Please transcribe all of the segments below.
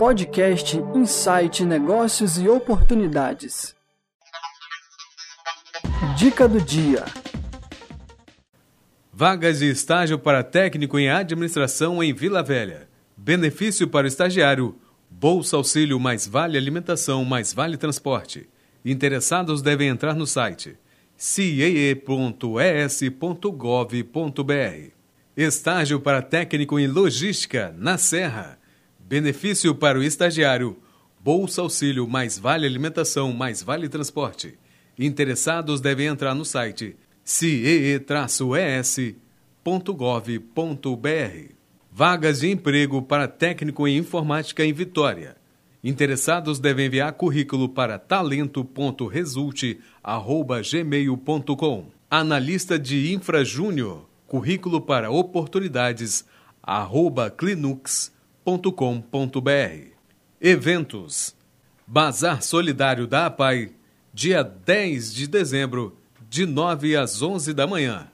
Podcast Insight Negócios e Oportunidades. Dica do dia. Vagas de estágio para técnico em administração em Vila Velha. Benefício para o estagiário: Bolsa Auxílio mais Vale Alimentação mais Vale Transporte. Interessados devem entrar no site ciee.es.gov.br. Estágio para técnico em logística na Serra. Benefício para o estagiário: Bolsa Auxílio mais Vale Alimentação mais Vale Transporte. Interessados devem entrar no site ciee-es.gov.br. Vagas de emprego para técnico em informática em Vitória. Interessados devem enviar currículo para talento.resulte@gmail.com. Analista de Infra Júnior, currículo para oportunidades arroba clinux.com.br. Eventos: Bazar Solidário da APAI, dia 10 de dezembro, de 9 às 11 da manhã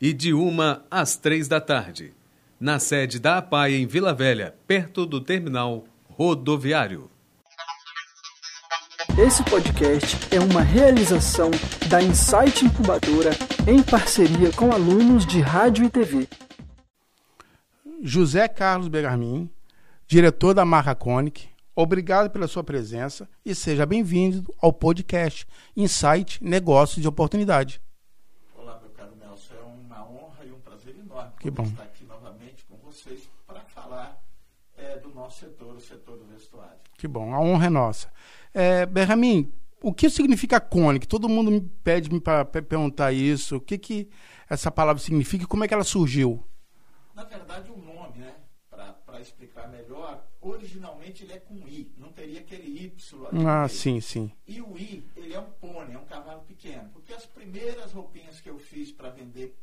e de 1 às 3 da tarde, na sede da APAI em Vila Velha, perto do terminal rodoviário. Esse podcast é uma realização da Insight Incubadora em parceria com alunos de rádio e TV. José Carlos Begarmin, diretor da marca Conic, obrigado pela sua presença e seja bem-vindo ao podcast Insight Negócios de Oportunidade. Olá, meu caro Nelson. É uma honra e um prazer enorme Que bom. estar aqui novamente com vocês para falar é, do nosso setor, o setor do vestuário. Que bom, a honra é nossa. É, o que significa Conic? Todo mundo me pede para perguntar isso. O que, que essa palavra significa e como é que ela surgiu? Na verdade, o nome, né, para explicar melhor, originalmente ele é com I, não teria aquele Y ali. Ah, sim, sim. E o I, ele é um pônei, é um cavalo pequeno. Porque as primeiras roupinhas que eu fiz para vender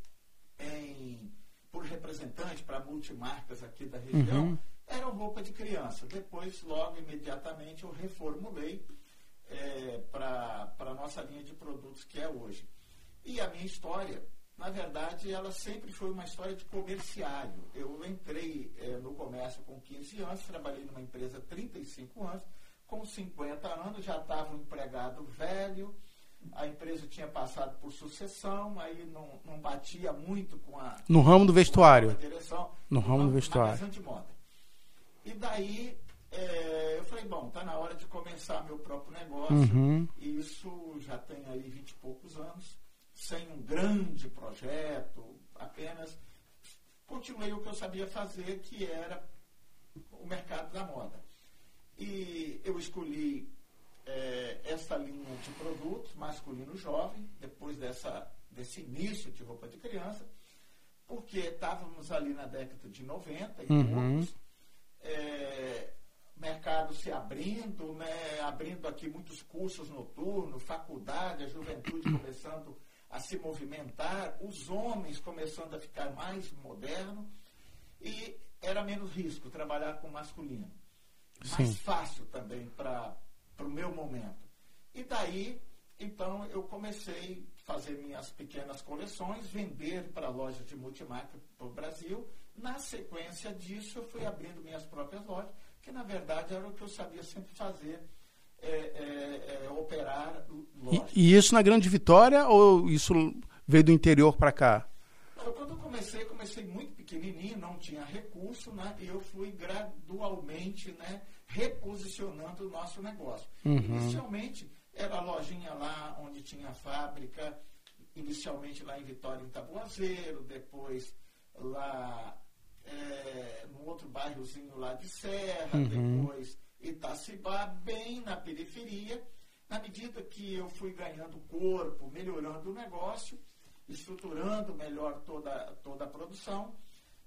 em- por representante para multimarcas aqui da região Uhum. eram roupa de criança. Depois, logo, imediatamente, eu reformulei para a nossa linha de produtos que é hoje. E a minha história, na verdade, ela sempre foi uma história de comerciário. Eu entrei eh, no comércio com 15 anos, trabalhei numa empresa há 35 anos, com 50 anos já estava um empregado velho, a empresa tinha passado por sucessão, aí não, não batia muito com a, No ramo do vestuário. direção, No ramo do vestuário. de moda. E daí eh, eu falei, bom, tá na hora de começar meu próprio negócio. Uhum. E isso já tem aí vinte e poucos anos, sem um grande projeto, apenas continuei o que eu sabia fazer, que era o mercado da moda. E eu escolhi eh, essa linha de produtos masculino jovem, depois dessa, desse início de roupa de criança, porque estávamos ali na década de 90 e Uhum. poucos, é, mercado se abrindo, né, abrindo aqui muitos cursos noturnos, faculdade, a juventude começando a se movimentar, os homens começando a ficar mais moderno e era menos risco trabalhar com masculino. Mais Sim. fácil também para o meu momento. E daí, então, eu comecei a fazer minhas pequenas coleções, vender para lojas de multimarca para o Brasil. Na sequência disso, eu fui abrindo minhas próprias lojas, que na verdade era o que eu sabia sempre fazer, é, é, é, operar lojas. E, e isso na Grande Vitória ou isso veio do interior para cá? Quando eu comecei, comecei muito pequenininho, não tinha recurso, né? E eu fui gradualmente, né, reposicionando o nosso negócio. Inicialmente, era a lojinha lá onde tinha a fábrica, inicialmente lá em Vitória, em Tabuazeiro, depois lá é, no outro bairrozinho lá de Serra, depois Itacibá, bem na periferia. Na medida que eu fui ganhando corpo, melhorando o negócio, estruturando melhor toda, toda a produção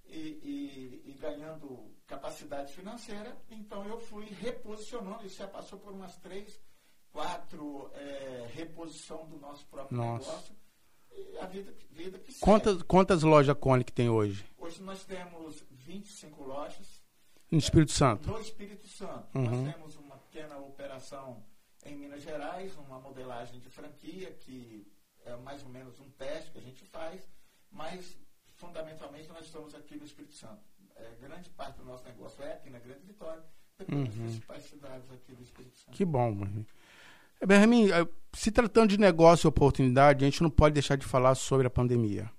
e, e- e ganhando capacidade financeira, então eu fui reposicionando, isso já passou por umas três, quatro é, reposição do nosso próprio Nossa. negócio. E a vida, vida que segue. Quantas, quantas lojas Conic tem hoje? Hoje nós temos 25 lojas No Espírito Santo? no Espírito Santo. Uhum. Nós temos uma pequena operação em Minas Gerais, uma modelagem de franquia, que é mais ou menos um teste que a gente faz, mas fundamentalmente nós estamos aqui no Espírito Santo. É, grande parte do nosso negócio é aqui na Grande Vitória. uhum. principais cidades aqui do Espírito Santo. Que bom, Benjamin. É, Benjamin, é, se tratando de negócio e oportunidade, a gente não pode deixar de falar sobre a pandemia.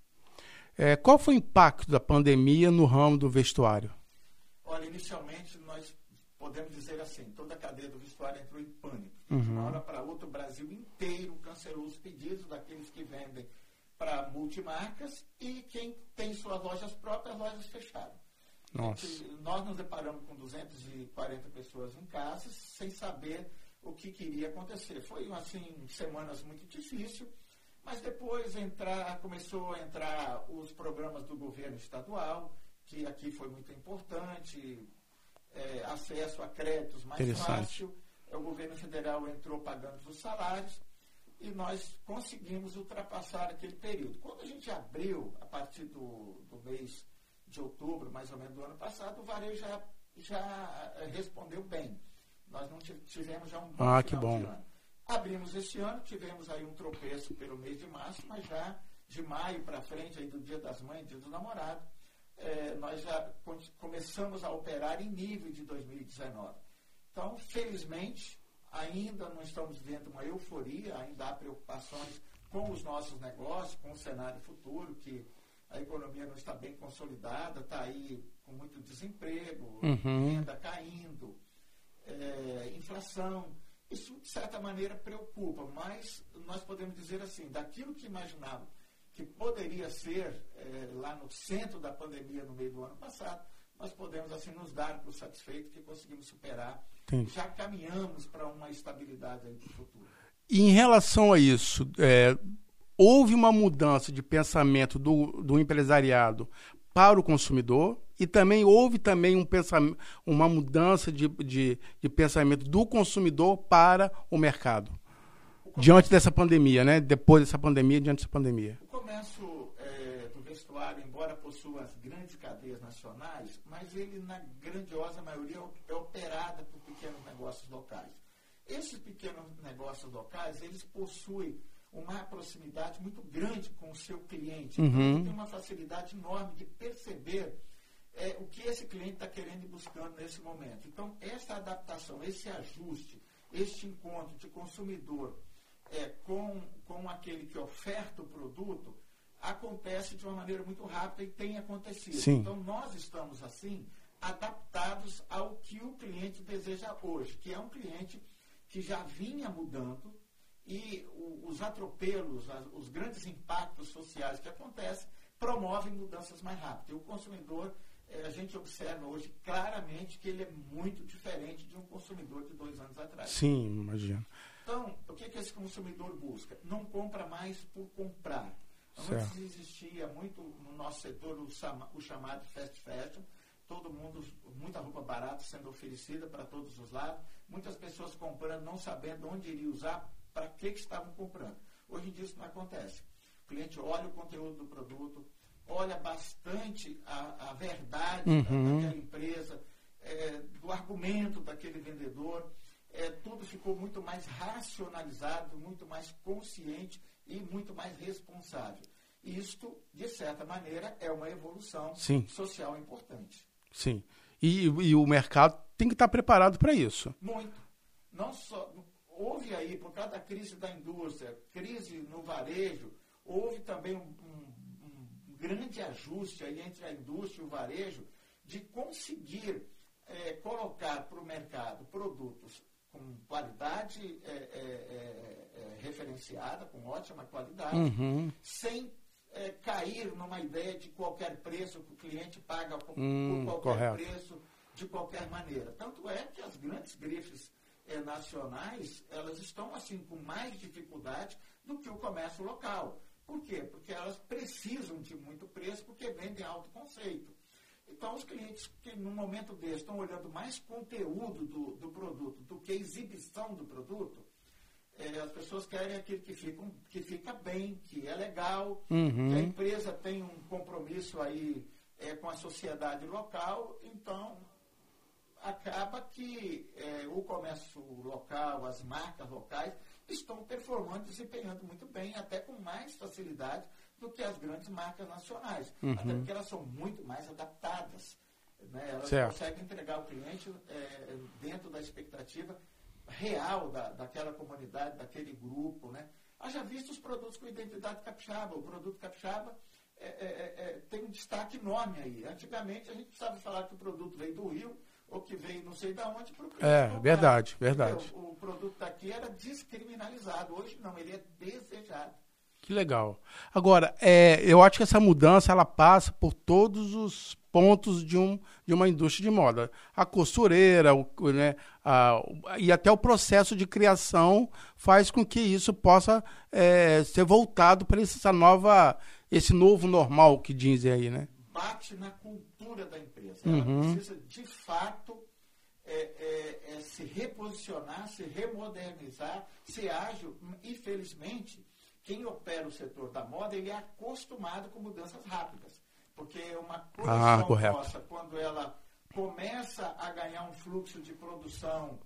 É, qual foi o impacto da pandemia no ramo do vestuário? Inicialmente nós podemos dizer assim, toda a cadeia do vestuário entrou em pânico. Uhum. De uma hora para outra, o Brasil inteiro cancelou os pedidos daqueles que vendem para multimarcas e quem tem suas lojas próprias, lojas fecharam. Nossa. Nós nos deparamos com 240 pessoas em casa sem saber o que queria acontecer. Foi assim semanas muito difíceis, mas depois entrar, começou a entrar os programas do governo estadual, que aqui foi muito importante, é, acesso a créditos mais fácil. O governo federal entrou pagando os salários e nós conseguimos ultrapassar aquele período. Quando a gente abriu, a partir do, do mês de outubro, mais ou menos do ano passado, o varejo já, já eh, respondeu bem. Nós não tivemos já um bom ah, que bom. Abrimos esse ano, tivemos aí um tropeço pelo mês de março, mas já de maio para frente, aí do Dia das Mães, Dia do Namorado, é, nós já começamos a operar em nível de 2019. Então, felizmente, ainda não estamos vendo uma euforia, ainda há preocupações com os nossos negócios, com o cenário futuro, que a economia não está bem consolidada, está aí com muito desemprego, uhum. renda caindo, é, inflação. Isso, de certa maneira, preocupa, mas nós podemos dizer assim, daquilo que imaginava que poderia ser é, lá no centro da pandemia no meio do ano passado, nós podemos assim nos dar por satisfeito que conseguimos superar. Sim. Já caminhamos para uma estabilidade aí no futuro. E em relação a isso, é, houve uma mudança de pensamento do, do empresariado para o consumidor e também houve também um uma mudança de, de, de pensamento do consumidor para o mercado. Diante dessa pandemia, né? Depois dessa pandemia, diante dessa pandemia. O comércio é, do vestuário, embora possua as grandes cadeias nacionais, mas ele, na grandiosa maioria, é operado por pequenos negócios locais. Esses pequenos negócios locais, eles possuem uma proximidade muito grande com o seu cliente. Então, uhum. tem uma facilidade enorme de perceber é, o que esse cliente está querendo e buscando nesse momento. Então, essa adaptação, esse ajuste, este encontro de consumidor é, com, com aquele que oferta o produto, acontece de uma maneira muito rápida e tem acontecido. Sim. Então, nós estamos, assim, adaptados ao que o cliente deseja hoje, que é um cliente que já vinha mudando, e os atropelos, os grandes impactos sociais que acontecem, promovem mudanças mais rápidas. E o consumidor, eh, a gente observa hoje claramente que ele é muito diferente de um consumidor de dois anos atrás. Sim, imagino. Então, o que, que esse consumidor busca? Não compra mais por comprar. Antes existia muito no nosso setor o, o chamado fast fashion, todo mundo, muita roupa barata sendo oferecida para todos os lados, muitas pessoas comprando, não sabendo onde iria usar, para que, que estavam comprando. Hoje em dia isso não acontece. O cliente olha o conteúdo do produto, olha bastante a, a verdade uhum. daquela empresa, é, do argumento daquele vendedor. É, tudo ficou muito mais racionalizado, muito mais consciente e muito mais responsável. Isto, de certa maneira, é uma evolução Sim. social importante. Sim. E, e o mercado tem que estar preparado para isso. Muito. Não só, houve aí, por causa da crise da indústria, crise no varejo, houve também um, um, um grande ajuste aí entre a indústria e o varejo de conseguir é, colocar para o mercado produtos com qualidade é, é, é, é referenciada, com ótima qualidade, uhum. sem é, cair numa ideia de qualquer preço que o cliente paga por, hum, por qualquer correto. preço, de qualquer maneira. Tanto é que as grandes grifes nacionais, elas estão assim com mais dificuldade do que o comércio local. Por quê? Porque elas precisam de muito preço porque vendem alto conceito. Então, os clientes que no momento desse estão olhando mais conteúdo do, do produto do que exibição do produto, é, as pessoas querem aquilo que fica, que fica bem, que é legal, uhum. que a empresa tem um compromisso aí é, com a sociedade local, então acaba que é, o comércio local, as marcas locais, estão performando, desempenhando muito bem, até com mais facilidade do que as grandes marcas nacionais. Uhum. Até porque elas são muito mais adaptadas Né? Ela Certo. consegue entregar ao cliente é, dentro da expectativa real da, daquela comunidade, daquele grupo. Né? Haja visto os produtos com identidade capixaba. O produto capixaba é, é, é, tem um destaque enorme aí. Antigamente a gente precisava falar que o produto veio do Rio ou que veio não sei de onde para o cliente É, comprar. verdade, verdade. O, o produto daqui era descriminalizado. Hoje não, ele é desejado. Que legal. Agora, é, eu acho que essa mudança ela passa por todos os pontos de, um, de uma indústria de moda. A costureira, o, né, a- e até o processo de criação faz com que isso possa é, ser voltado para essa nova, esse novo normal que dizem aí, né? bate na cultura da empresa. Ela Uhum. precisa, de fato, é, é, é, se reposicionar, se remodernizar, ser ágil. Infelizmente, quem opera o setor da moda, ele é acostumado com mudanças rápidas. Porque uma Ah, produção correto. nossa, quando ela começa a ganhar um fluxo de produção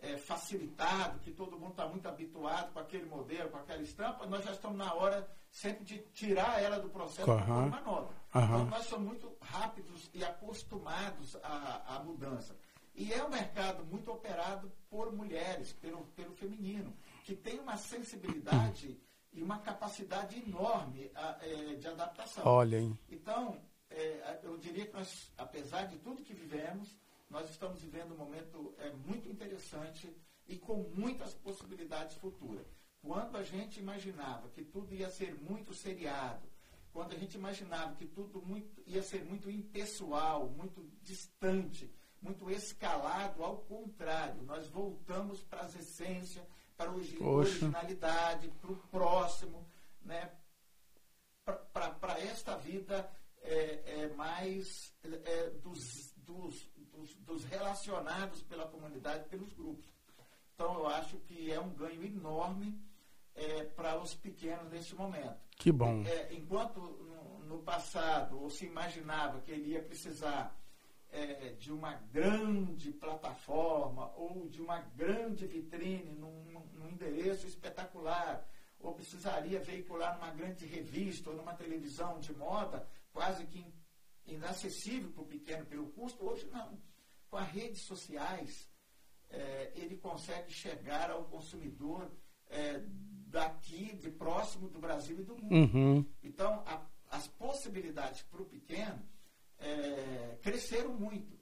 é, facilitado, que todo mundo está muito habituado com aquele modelo, com aquela estampa, nós já estamos na hora sempre de tirar ela do processo para pôr Aham. uma nova. Aham. Então, nós somos muito rápidos e acostumados à, à mudança. E é um mercado muito operado por mulheres, pelo, pelo feminino, que tem uma sensibilidade e uma capacidade enorme eh, de adaptação. Olha, hein? Então, é, eu diria que nós, apesar de tudo que vivemos, nós estamos vivendo um momento é, muito interessante e com muitas possibilidades futuras. Quando a gente imaginava que tudo ia ser muito seriado, quando a gente imaginava que tudo muito, ia ser muito impessoal, muito distante, muito escalado, ao contrário, nós voltamos para as essências, para originalidade, para o próximo, né? para esta vida é, é mais é, dos, dos, dos, dos relacionados pela comunidade, pelos grupos. Então, eu acho que é um ganho enorme é, para os pequenos neste momento. Que bom. É, enquanto no, no passado ou se imaginava que ele ia precisar é, de uma grande plataforma ou de uma grande vitrine num, num- endereço espetacular, ou precisaria veicular numa grande revista ou numa televisão de moda, quase que in- inacessível para o pequeno pelo custo, hoje não. Com as redes sociais, é, ele consegue chegar ao consumidor é, daqui, de próximo do Brasil e do mundo. Uhum. Então, a- as possibilidades para o pequeno é, cresceram muito.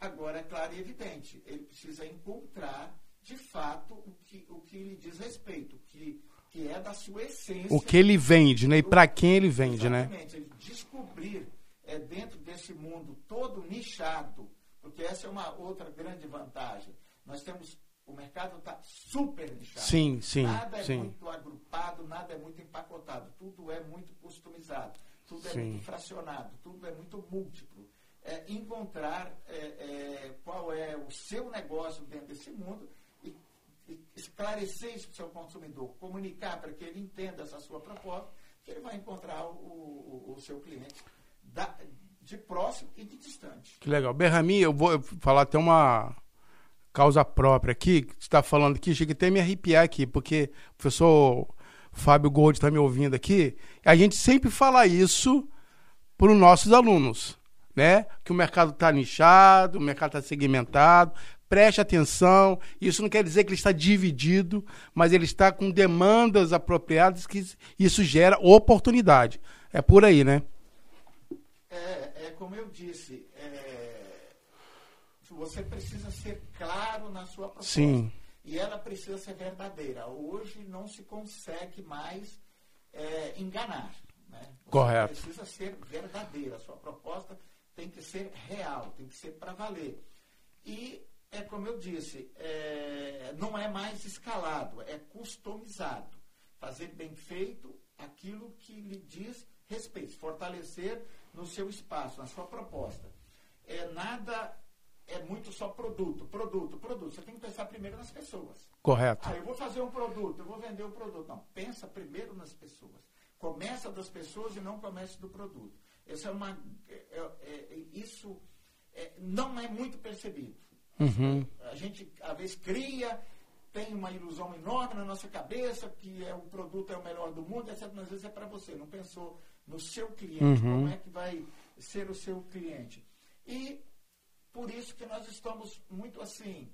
Agora, é claro e evidente, ele precisa encontrar, de fato, o que, o que lhe diz respeito, que, que é da sua essência. O que ele vende, né? E para quem ele vende, né? Exatamente, ele descobrir é, dentro desse mundo todo nichado, porque essa é uma outra grande vantagem. Nós temos, o mercado está super nichado. Sim, sim, Nada é sim. muito agrupado, nada é muito empacotado, tudo é muito customizado, tudo é Sim. muito fracionado, tudo é muito múltiplo. É, encontrar é, é, qual é o seu negócio dentro desse mundo e, e esclarecer isso para o seu consumidor, comunicar para que ele entenda essa sua proposta, que ele vai encontrar o, o- o seu cliente da- de próximo e de distante. Que legal. Berrami, eu vou falar até uma causa própria aqui, que você está falando aqui, chega até a me arrepiar aqui, porque o professor Fábio Gold está me ouvindo aqui, a gente sempre fala isso para os nossos alunos, né? Que o mercado está nichado, o mercado está segmentado, preste atenção, isso não quer dizer que ele está dividido, mas ele está com demandas apropriadas que isso gera oportunidade. É por aí, né? É, é como eu disse, é, você precisa ser claro na sua proposta. Sim. E ela precisa ser verdadeira. Hoje não se consegue mais é, enganar. Né? Você Correto. precisa ser verdadeira. A sua proposta tem que ser real, tem que ser para valer. E é como eu disse, é, não é mais escalado, é customizado. Fazer bem feito aquilo que lhe diz respeito, fortalecer no seu espaço, na sua proposta. É, nada é muito só produto, produto, produto. Você tem que pensar primeiro nas pessoas. Correto. Ah, eu vou fazer um produto, eu vou vender o produto. Não, pensa primeiro nas pessoas. Começa das pessoas e não comece do produto. Essa é uma, é- é- é- isso é, não é muito percebido. Uhum. A gente, às vezes, cria, tem uma ilusão enorme na nossa cabeça que é, o produto é o melhor do mundo, etc. Mas às vezes é para você. Não pensou no seu cliente, Uhum. como é que vai ser o seu cliente. E por isso que nós estamos muito assim,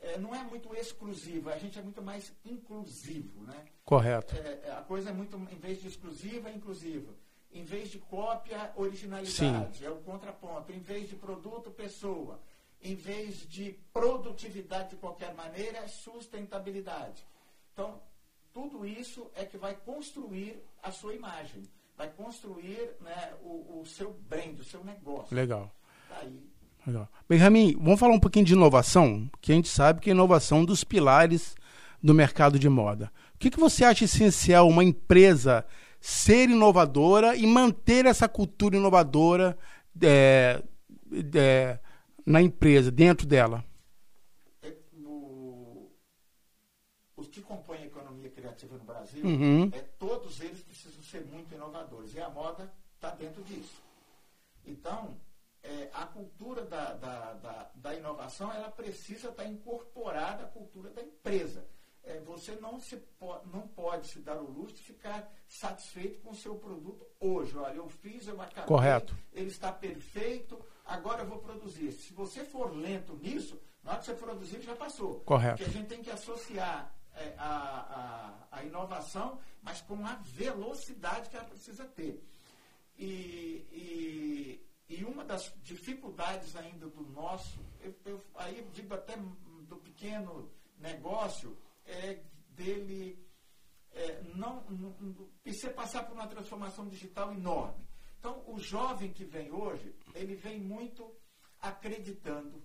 é, não é muito exclusivo, a gente é muito mais inclusivo, né? Correto. É, é, a coisa é muito, em vez de exclusiva, é inclusiva. Em vez de cópia, originalidade, Sim. é o contraponto. Em vez de produto, pessoa. Em vez de produtividade de qualquer maneira, é sustentabilidade. Então, tudo isso é que vai construir a sua imagem, vai construir né, o, o seu brand, o seu negócio. Legal. Tá aí Legal. Benjamin, vamos falar um pouquinho de inovação, que a gente sabe que a inovação é um dos pilares do mercado de moda. O que, que você acha essencial uma empresa ser inovadora e manter essa cultura inovadora é, é, na empresa, dentro dela? É, os que compõem a economia criativa no Brasil, uhum. é, todos eles precisam ser muito inovadores. E a moda está dentro disso. Então, é, a cultura da, da, da, da, inovação ela precisa estar incorporada à cultura da empresa. É, você não, se po não pode se dar o luxo de ficar satisfeito com o seu produto hoje. Olha, eu fiz, eu acabei, Correto. ele está perfeito, agora eu vou produzir. Se você for lento nisso, na hora que você produzir, já passou. Correto. Porque a gente tem que associar é, a, a, a inovação, mas com a velocidade que ela precisa ter. E, e e uma das dificuldades ainda do nosso, eu, eu, aí eu digo até do pequeno negócio, é dele é, não, não precisa passar por uma transformação digital enorme. Então, o jovem que vem hoje, ele vem muito acreditando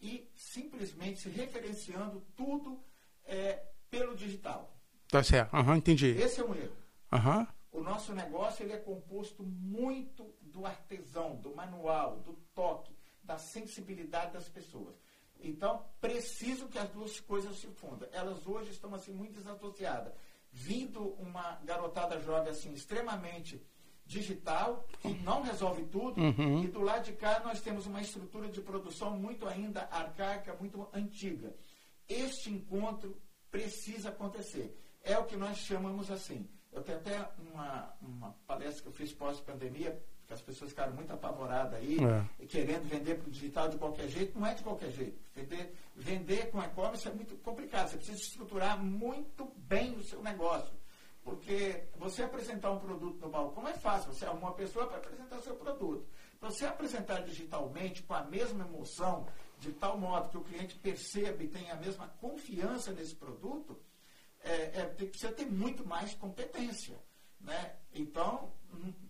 e simplesmente se referenciando tudo é, pelo digital. Tá certo, uhum, entendi. Esse é um erro. Uhum. O nosso negócio ele é composto muito do artesão, do manual, do toque, da sensibilidade das pessoas. Então, preciso que as duas coisas se fundam. Elas hoje estão assim muito desassociadas. Vindo uma garotada jovem assim extremamente digital, que não resolve tudo, uhum. e do lado de cá nós temos uma estrutura de produção muito ainda arcaica, muito antiga. Este encontro precisa acontecer. É o que nós chamamos assim eu tenho até uma, uma palestra que eu fiz pós-pandemia, que as pessoas ficaram muito apavoradas aí, é. querendo vender para o digital de qualquer jeito. Não é de qualquer jeito. Vender, vender com e-commerce é muito complicado. Você precisa estruturar muito bem o seu negócio. Porque você apresentar um produto no balcão é fácil. Você arruma uma pessoa para apresentar o seu produto. Você apresentar digitalmente com a mesma emoção, de tal modo que o cliente perceba e tenha a mesma confiança nesse produto, é, é, precisa ter muito mais competência. Né? Então,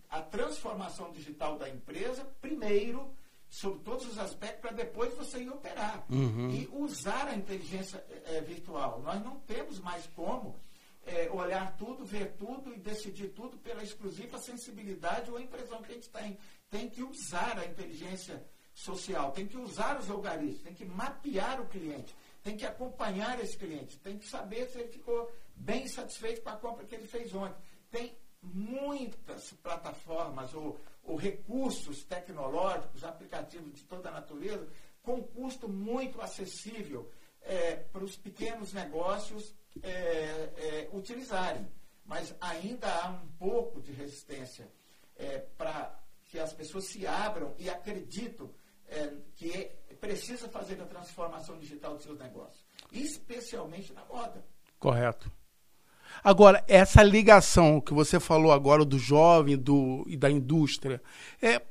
a transformação digital da empresa, primeiro, sobre todos os aspectos, para depois você ir operar. Uhum. E usar a inteligência é, virtual. Nós não temos mais como é, olhar tudo, ver tudo e decidir tudo pela exclusiva sensibilidade ou impressão que a gente tem. Tem que usar a inteligência social, tem que usar os algoritmos, tem que mapear o cliente tem que acompanhar esse cliente, tem que saber se ele ficou bem satisfeito com a compra que ele fez ontem. Tem muitas plataformas ou, ou recursos tecnológicos, aplicativos de toda a natureza, com custo muito acessível é, para os pequenos negócios é, é, utilizarem. Mas ainda há um pouco de resistência é, para que as pessoas se abram e acreditam é, que precisa fazer a transformação digital dos seus negócios, especialmente na moda. Correto. Agora, essa ligação que você falou agora do jovem do, e da indústria, é,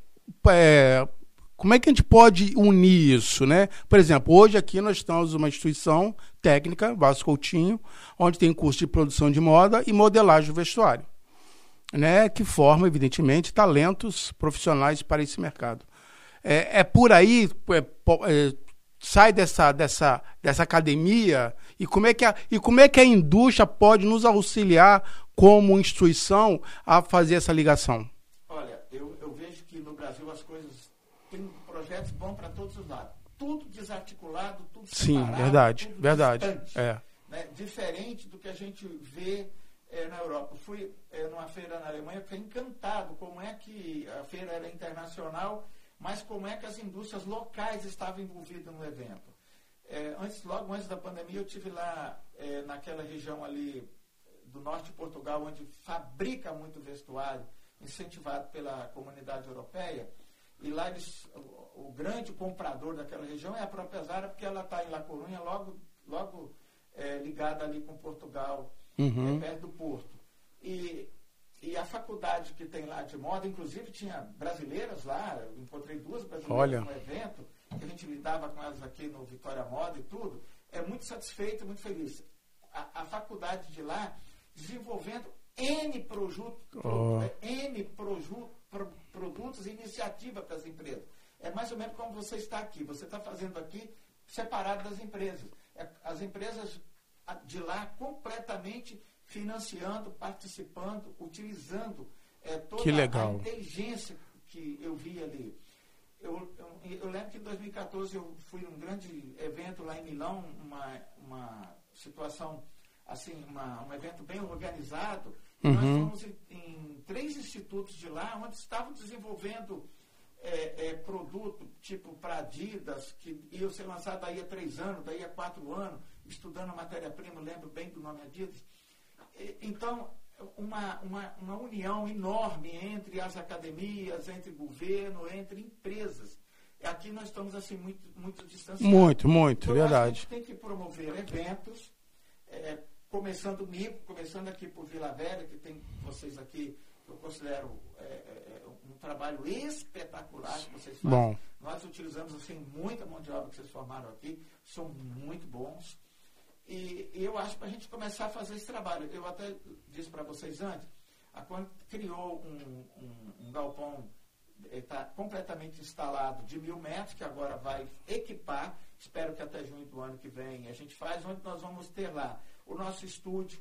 é, como é que a gente pode unir isso, né? Por exemplo, hoje aqui nós estamos uma instituição técnica, Vasco Coutinho, onde tem curso de produção de moda e modelagem do vestuário, né? Que forma, evidentemente, talentos profissionais para esse mercado. É, é por aí, é, é, sai dessa, dessa, dessa academia e como, é que a, e como é que a indústria pode nos auxiliar como instituição a fazer essa ligação? Olha, eu, eu vejo que no Brasil as coisas têm projetos bons para todos os lados. Tudo desarticulado, tudo Sim, verdade, tudo verdade. Distante, é. Né? Diferente do que a gente vê é, na Europa. Fui é, numa feira na Alemanha, fiquei encantado como é que a feira era internacional mas como é que as indústrias locais estavam envolvidas no evento. É, antes, logo antes da pandemia, eu tive lá é, naquela região ali do norte de Portugal, onde fabrica muito vestuário, incentivado pela comunidade europeia, e lá eles, o, o, grande comprador daquela região é a própria Zara, porque ela está em La Corunha, logo, logo é, ligada ali com Portugal, uhum. é, perto do Porto. E, e a faculdade que tem lá de moda, inclusive tinha brasileiras lá, eu encontrei duas brasileiras Olha. no evento, que a gente lidava com elas aqui no Vitória Moda e tudo, é muito satisfeito, muito feliz. A, a faculdade de lá desenvolvendo N, produto, oh. N proju, pro, produtos e iniciativa para as empresas. É mais ou menos como você está aqui. Você está fazendo aqui separado das empresas. É, as empresas de lá completamente financiando, participando, utilizando é, toda a inteligência que eu vi ali. Eu, eu, eu, lembro que em 2014 eu fui num grande evento lá em Milão, uma, uma situação assim, uma, um evento bem organizado. Uhum. Nós fomos em, em, três institutos de lá, onde estavam desenvolvendo é, é, produto tipo para Adidas, que ia ser lançado daí a três anos, daí a quatro anos, estudando matéria-prima, lembro bem do nome Adidas. Então, uma, uma, uma união enorme entre as academias, entre governo, entre empresas. Aqui nós estamos assim muito, muito distanciados. Muito, muito, então, verdade. A gente tem que promover eventos, é, começando comigo, começando aqui por Vila Velha, que tem vocês aqui, eu considero é, é, um trabalho espetacular que vocês fazem. Bom. Nós utilizamos assim muita mão de obra que vocês formaram aqui, são muito bons. E, e eu acho para a gente começar a fazer esse trabalho. Eu até disse para vocês antes, a Quant criou um, um, um galpão está completamente instalado de mil metros, que agora vai equipar, espero que até junho do ano que vem a gente faz, onde nós vamos ter lá o nosso estúdio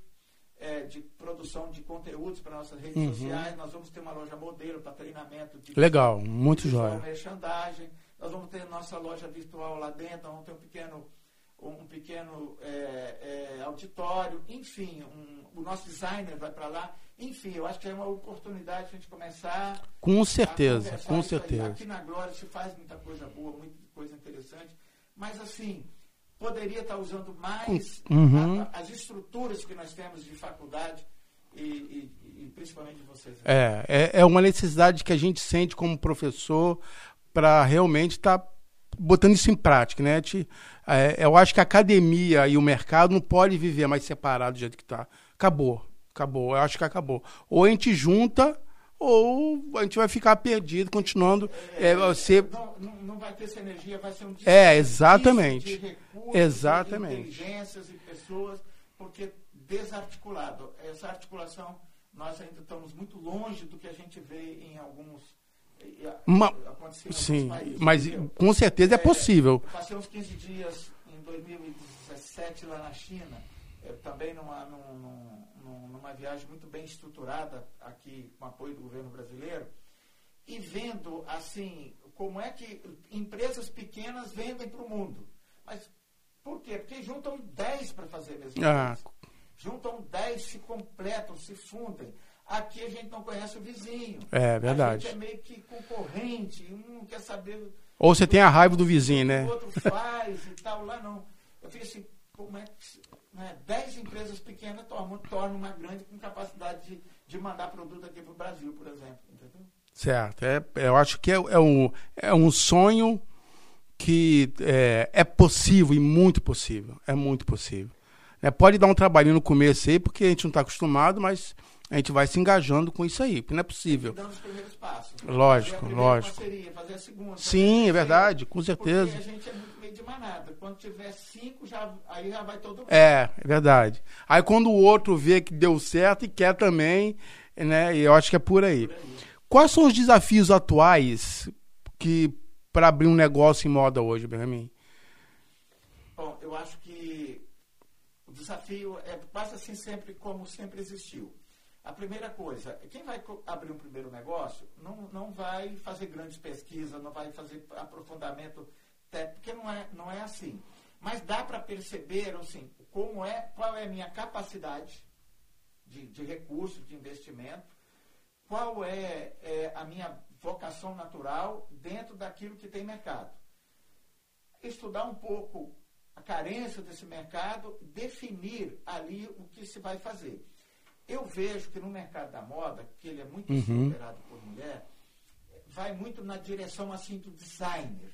é, de produção de conteúdos para nossas redes uhum. sociais. Nós vamos ter uma loja modelo para treinamento de legal, muito jóia. merchandising. Nós vamos ter nossa loja virtual lá dentro. Vamos ter um pequeno um pequeno é, é, auditório, enfim, um, o nosso designer vai para lá. Enfim, eu acho que é uma oportunidade para a gente começar. Com certeza, com certeza. Aqui na Glória se faz muita coisa boa, muita coisa interessante, mas assim, poderia estar usando mais uhum. a, as estruturas que nós temos de faculdade e, e, e principalmente vocês. É, é, é, uma necessidade que a gente sente como professor para realmente estar tá botando isso em prática, né? É, eu acho que a academia e o mercado não pode viver mais separado do jeito que está. Acabou, acabou. Eu acho que acabou. Ou a gente junta ou a gente vai ficar perdido, continuando. É, é, você... não, não, vai ter essa energia, vai ser um É, exatamente. De recursos, exatamente. De inteligências e pessoas, porque desarticulado. Essa articulação, nós ainda estamos muito longe do que a gente vê em alguns. Uma, sim, países, mas entendeu? com certeza é, é possível. Passei uns 15 dias em 2017 lá na China, é, também numa, num, numa viagem muito bem estruturada aqui com apoio do governo brasileiro e vendo assim como é que empresas pequenas vendem para o mundo. Mas por quê? Porque juntam 10 para fazer a mesma ah. coisa. Juntam 10, se completam, se fundem. Aqui a gente não conhece o vizinho. É verdade. A gente é meio que concorrente, um quer saber. Ou você tem a raiva do vizinho, né? O outro faz e tal, lá não. Eu fiz assim, como é que né, 10 empresas pequenas tornam, tornam uma grande com capacidade de, de mandar produto aqui para o Brasil, por exemplo. Entendeu? Certo. É, eu acho que é, é, um, é um sonho que é, é possível e muito possível. É muito possível. É, pode dar um trabalhinho no começo aí, porque a gente não está acostumado, mas a gente vai se engajando com isso aí, porque não é possível. Dando os primeiros passos. Lógico, lógico. Parceria, fazer a segunda, Sim, é verdade, com certeza. Porque a gente é muito meio de manada. Quando tiver cinco, já, aí já vai todo mundo. É, é verdade. Aí quando o outro vê que deu certo e quer também, né? Eu acho que é por aí. Por aí. Quais são os desafios atuais que para abrir um negócio em moda hoje, Benjamin? Bom, eu acho que o desafio é quase assim sempre como sempre existiu a primeira coisa, quem vai abrir um primeiro negócio não, não vai fazer grandes pesquisas, não vai fazer aprofundamento técnico, porque não é, não é assim. Mas dá para perceber assim, como é, qual é a minha capacidade de, de recurso, de investimento, qual é, é a minha vocação natural dentro daquilo que tem mercado. Estudar um pouco a carência desse mercado, definir ali o que se vai fazer. Eu vejo que no mercado da moda, que ele é muito uhum. superado por mulher, vai muito na direção assim do designer,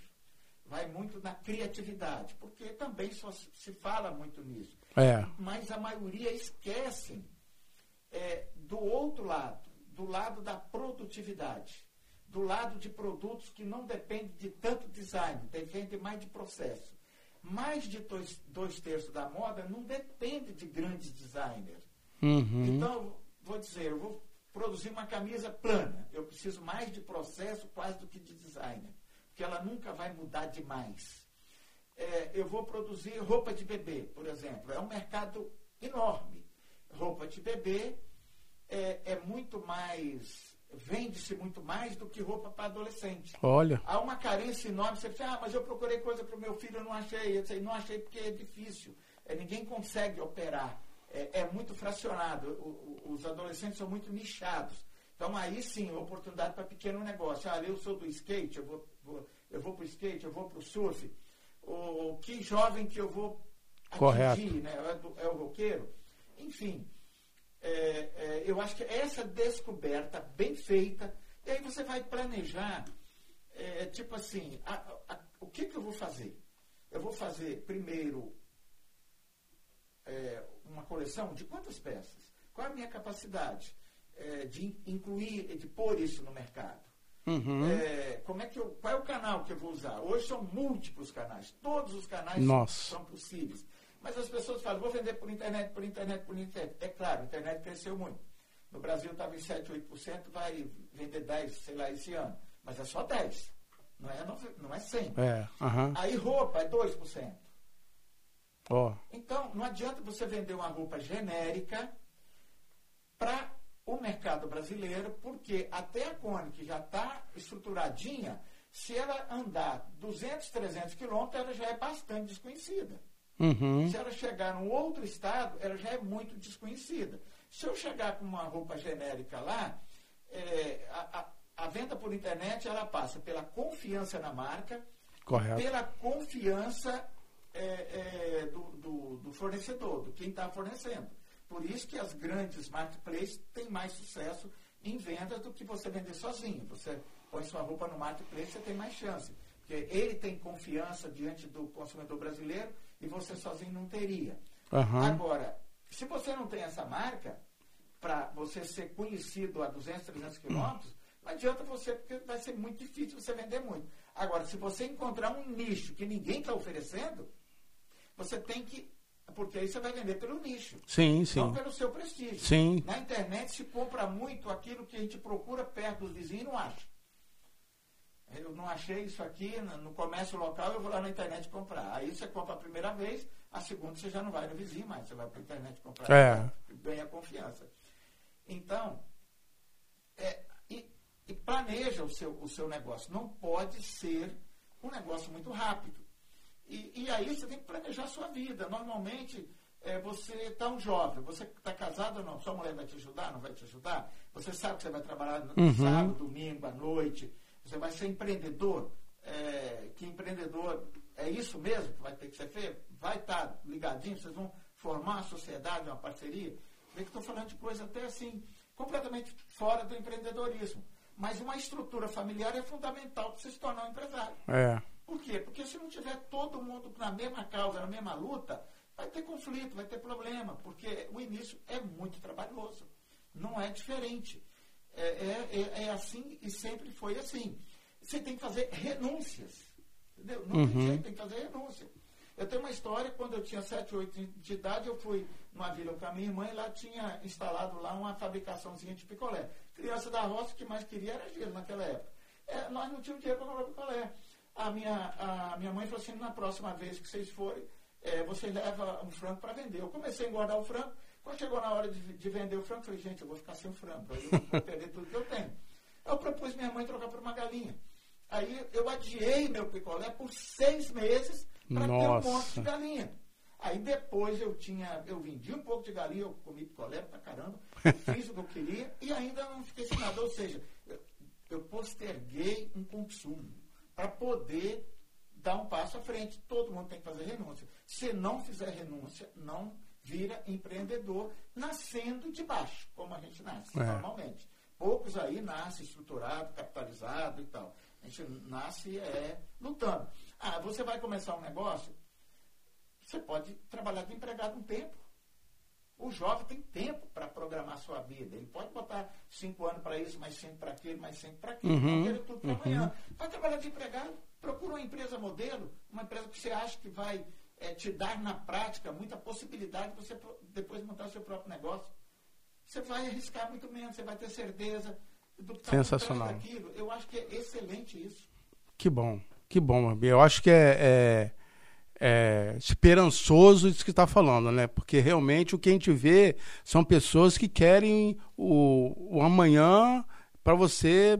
vai muito na criatividade, porque também só se fala muito nisso. É. Mas a maioria esquecem é, do outro lado, do lado da produtividade, do lado de produtos que não dependem de tanto design, depende mais de processo. Mais de dois, dois terços da moda não depende de grandes designers. Uhum. Então, vou dizer, eu vou produzir uma camisa plana. Eu preciso mais de processo quase do que de designer, porque ela nunca vai mudar demais. É, eu vou produzir roupa de bebê, por exemplo. É um mercado enorme. Roupa de bebê é, é muito mais vende-se muito mais do que roupa para adolescente. Olha. Há uma carência enorme. Você fala, ah, mas eu procurei coisa para o meu filho, eu não achei. Eu disse, não achei porque é difícil. É, ninguém consegue operar. É, é muito fracionado. O, o, os adolescentes são muito nichados. Então, aí sim, oportunidade para pequeno negócio. Ah, eu sou do skate, eu vou, vou eu vou para o skate, eu vou para o surf. O, que jovem que eu vou atingir, Correto. né? É, é o roqueiro. Enfim, é, é, eu acho que essa descoberta bem feita, e aí você vai planejar, é, tipo assim, a, a, o que, que eu vou fazer? Eu vou fazer primeiro é, uma coleção de quantas peças? Qual é a minha capacidade é, de incluir, de pôr isso no mercado? Uhum. É, como é que eu, qual é o canal que eu vou usar? Hoje são múltiplos canais, todos os canais Nossa. são possíveis. Mas as pessoas falam, vou vender por internet, por internet, por internet. É claro, a internet cresceu muito. No Brasil estava em 7, 8%, vai vender 10, sei lá, esse ano. Mas é só 10. Não é, não, não é 100. É, aham. Aí roupa é 2%. Ó. Então, não adianta você vender uma roupa genérica para o mercado brasileiro, porque até a Cone, que já está estruturadinha, se ela andar 200, 300 quilômetros, ela já é bastante desconhecida. Uhum. Se ela chegar num outro estado, ela já é muito desconhecida. Se eu chegar com uma roupa genérica lá, é, a, a, a, venda por internet ela passa pela confiança na marca, Correto. pela confiança é, é, do, do, do, fornecedor, do quem está fornecendo. Por isso que as grandes marketplaces têm mais sucesso em vendas do que você vender sozinho. Você põe sua roupa no marketplace, você tem mais chance. Porque ele tem confiança diante do consumidor brasileiro e você sozinho não teria. Uhum. Agora, se você não tem essa marca, para você ser conhecido a 200, 300 quilômetros, não adianta você, porque vai ser muito difícil você vender muito. Agora, se você encontrar um nicho que ninguém está oferecendo, você tem que. Porque aí você vai vender pelo nicho. Sim, sim. Não pelo seu prestígio. Sim. Na internet se compra muito aquilo que a gente procura perto dos vizinhos e não acha. Eu não achei isso aqui no comércio local, eu vou lá na internet comprar. Aí você compra a primeira vez, a segunda você já não vai no vizinho mais, você vai para a internet comprar. É. Ganha confiança. Então, é, e, e, planeja o seu, o seu negócio. Não pode ser um negócio muito rápido. E, e aí você tem que planejar a sua vida. Normalmente, é, você está um jovem, você está casado ou não? Sua mulher vai te ajudar, não vai te ajudar? Você sabe que você vai trabalhar no Uhum. sábado, domingo, à noite. Você vai ser empreendedor. É, que empreendedor é isso mesmo que vai ter que ser feito? Vai estar tá ligadinho, vocês vão formar uma sociedade, uma parceria. Vê que estou falando de coisa até assim, completamente fora do empreendedorismo. Mas uma estrutura familiar é fundamental para você se tornar um empresário. É. Por quê? Porque se não tiver todo mundo na mesma causa, na mesma luta, vai ter conflito, vai ter problema, porque o início é muito trabalhoso. Não é diferente. É, é, é, assim e sempre foi assim. Você tem que fazer renúncias. Entendeu? Não uhum. tem jeito, tem que fazer renúncia. Eu tenho uma história, quando eu tinha 7, 8 de idade, eu fui numa vila com a minha irmã e lá tinha instalado lá uma fabricaçãozinha de picolé. Criança da roça, o que mais queria era gelo naquela época. É, nós não tínhamos dinheiro para comprar picolé. A minha, a minha mãe falou assim, na próxima vez que vocês forem, é, você leva um frango para vender. Eu comecei a engordar o frango, quando chegou na hora de, de vender o frango, eu falei, gente, eu vou ficar sem o frango, eu vou perder tudo que eu tenho. Eu propus minha mãe trocar por uma galinha. Aí eu adiei meu picolé por seis meses para ter um monte de galinha. Aí depois eu tinha, eu vendi um pouco de galinha, eu comi picolé pra caramba, fiz o que eu queria e ainda não fiquei sem nada. Ou seja, eu, eu posterguei um consumo para poder dar um passo à frente. Todo mundo tem que fazer renúncia. Se não fizer renúncia, não vira empreendedor nascendo de baixo, como a gente nasce É. normalmente. Poucos aí nascem estruturado, capitalizado e tal. A gente nasce é, lutando. Ah, você vai começar um negócio, você pode trabalhar de empregado um tempo. O jovem tem tempo para programar sua vida. Ele pode botar cinco anos para isso, mais cinco para aquilo, mais cinco para aquilo. Uhum, não tudo para uhum. amanhã. Vai trabalhar de empregado. Procura uma empresa modelo, uma empresa que você acha que vai é, te dar na prática muita possibilidade de você depois montar o seu próprio negócio. Você vai arriscar muito menos, você vai ter certeza do que está Sensacional. daquilo. Eu acho que é excelente isso. Que bom, que bom, Eu acho que é, é é, esperançoso isso que está falando, né? Porque realmente o que a gente vê são pessoas que querem o, o amanhã para você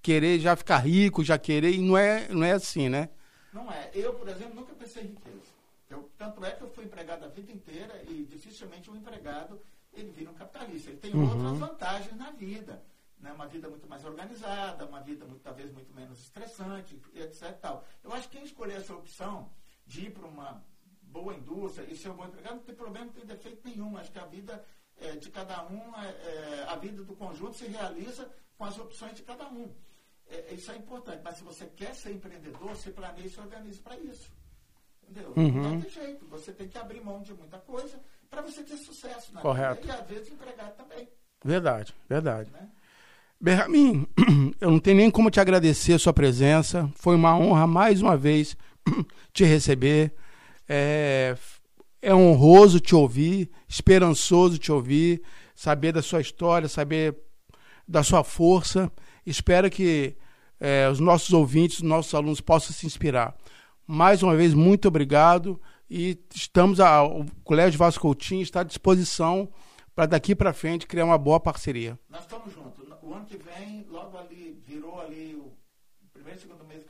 querer já ficar rico, já querer, e não é, não é assim, né? Não é. Eu, por exemplo, nunca pensei em riqueza. Eu, tanto é que eu fui empregado a vida inteira e dificilmente um empregado ele vira um capitalista. Ele tem uhum. outras vantagens na vida. Né? Uma vida muito mais organizada, uma vida talvez muito menos estressante, etc. Tal. Eu acho que quem escolher essa opção de ir para uma boa indústria e ser um bom empregado, não tem problema, não tem defeito nenhum. Acho que a vida é, de cada um, é, é, a vida do conjunto se realiza com as opções de cada um. É, isso é importante, mas se você quer ser empreendedor, se planeje e se organize para isso. Entendeu? Uhum. Não tem jeito, você tem que abrir mão de muita coisa para você ter sucesso na Correto. vida. E às vezes empregado também. Verdade, verdade. Né? Berramin, eu não tenho nem como te agradecer a sua presença. Foi uma honra mais uma vez te receber. É, é honroso te ouvir, esperançoso te ouvir, saber da sua história, saber da sua força. Espero que é, os nossos ouvintes, os nossos alunos possam se inspirar. Mais uma vez, muito obrigado e estamos a, o Colégio Vasco Coutinho está à disposição para daqui para frente criar uma boa parceria. Nós estamos juntos. O ano que vem, logo ali, virou ali o primeiro e segundo mês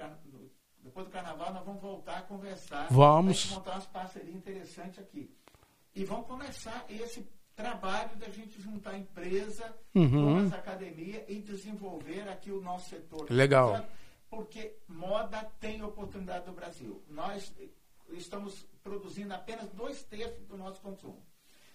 depois do carnaval nós vamos voltar a conversar. Vamos. Para montar umas parcerias interessantes aqui. E vamos começar esse trabalho da gente juntar a empresa uhum. com as academias e desenvolver aqui o nosso setor. Legal. Porque moda tem oportunidade no Brasil. Nós estamos produzindo apenas dois terços do nosso consumo.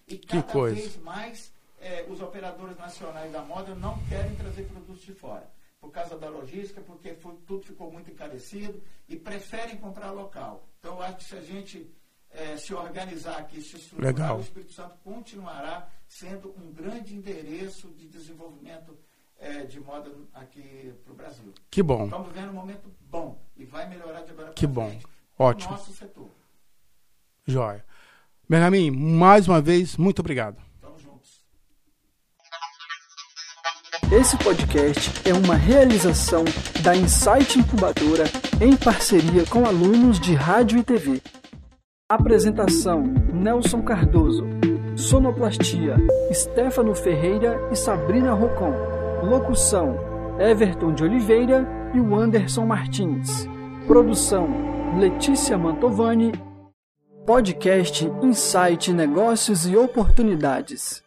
E cada vez mais eh, os operadores nacionais da moda não querem trazer produtos de fora por causa da logística, porque foi, tudo ficou muito encarecido e preferem comprar local. Então, eu acho que se a gente é, se organizar aqui, se estruturar, Legal. o Espírito Santo continuará sendo um grande endereço de desenvolvimento é, de moda aqui para o Brasil. Que bom. Estamos vivendo um momento bom e vai melhorar de agora para frente. Ótimo. O nosso setor. Jóia. Benjamin, mais uma vez, muito obrigado. Esse podcast é uma realização da Insight Incubadora em parceria com alunos de rádio e TV. Apresentação: Nelson Cardoso. Sonoplastia: Stefano Ferreira e Sabrina Rocon. Locução: Everton de Oliveira e o Anderson Martins. Produção: Letícia Mantovani. Podcast Insight Negócios e Oportunidades.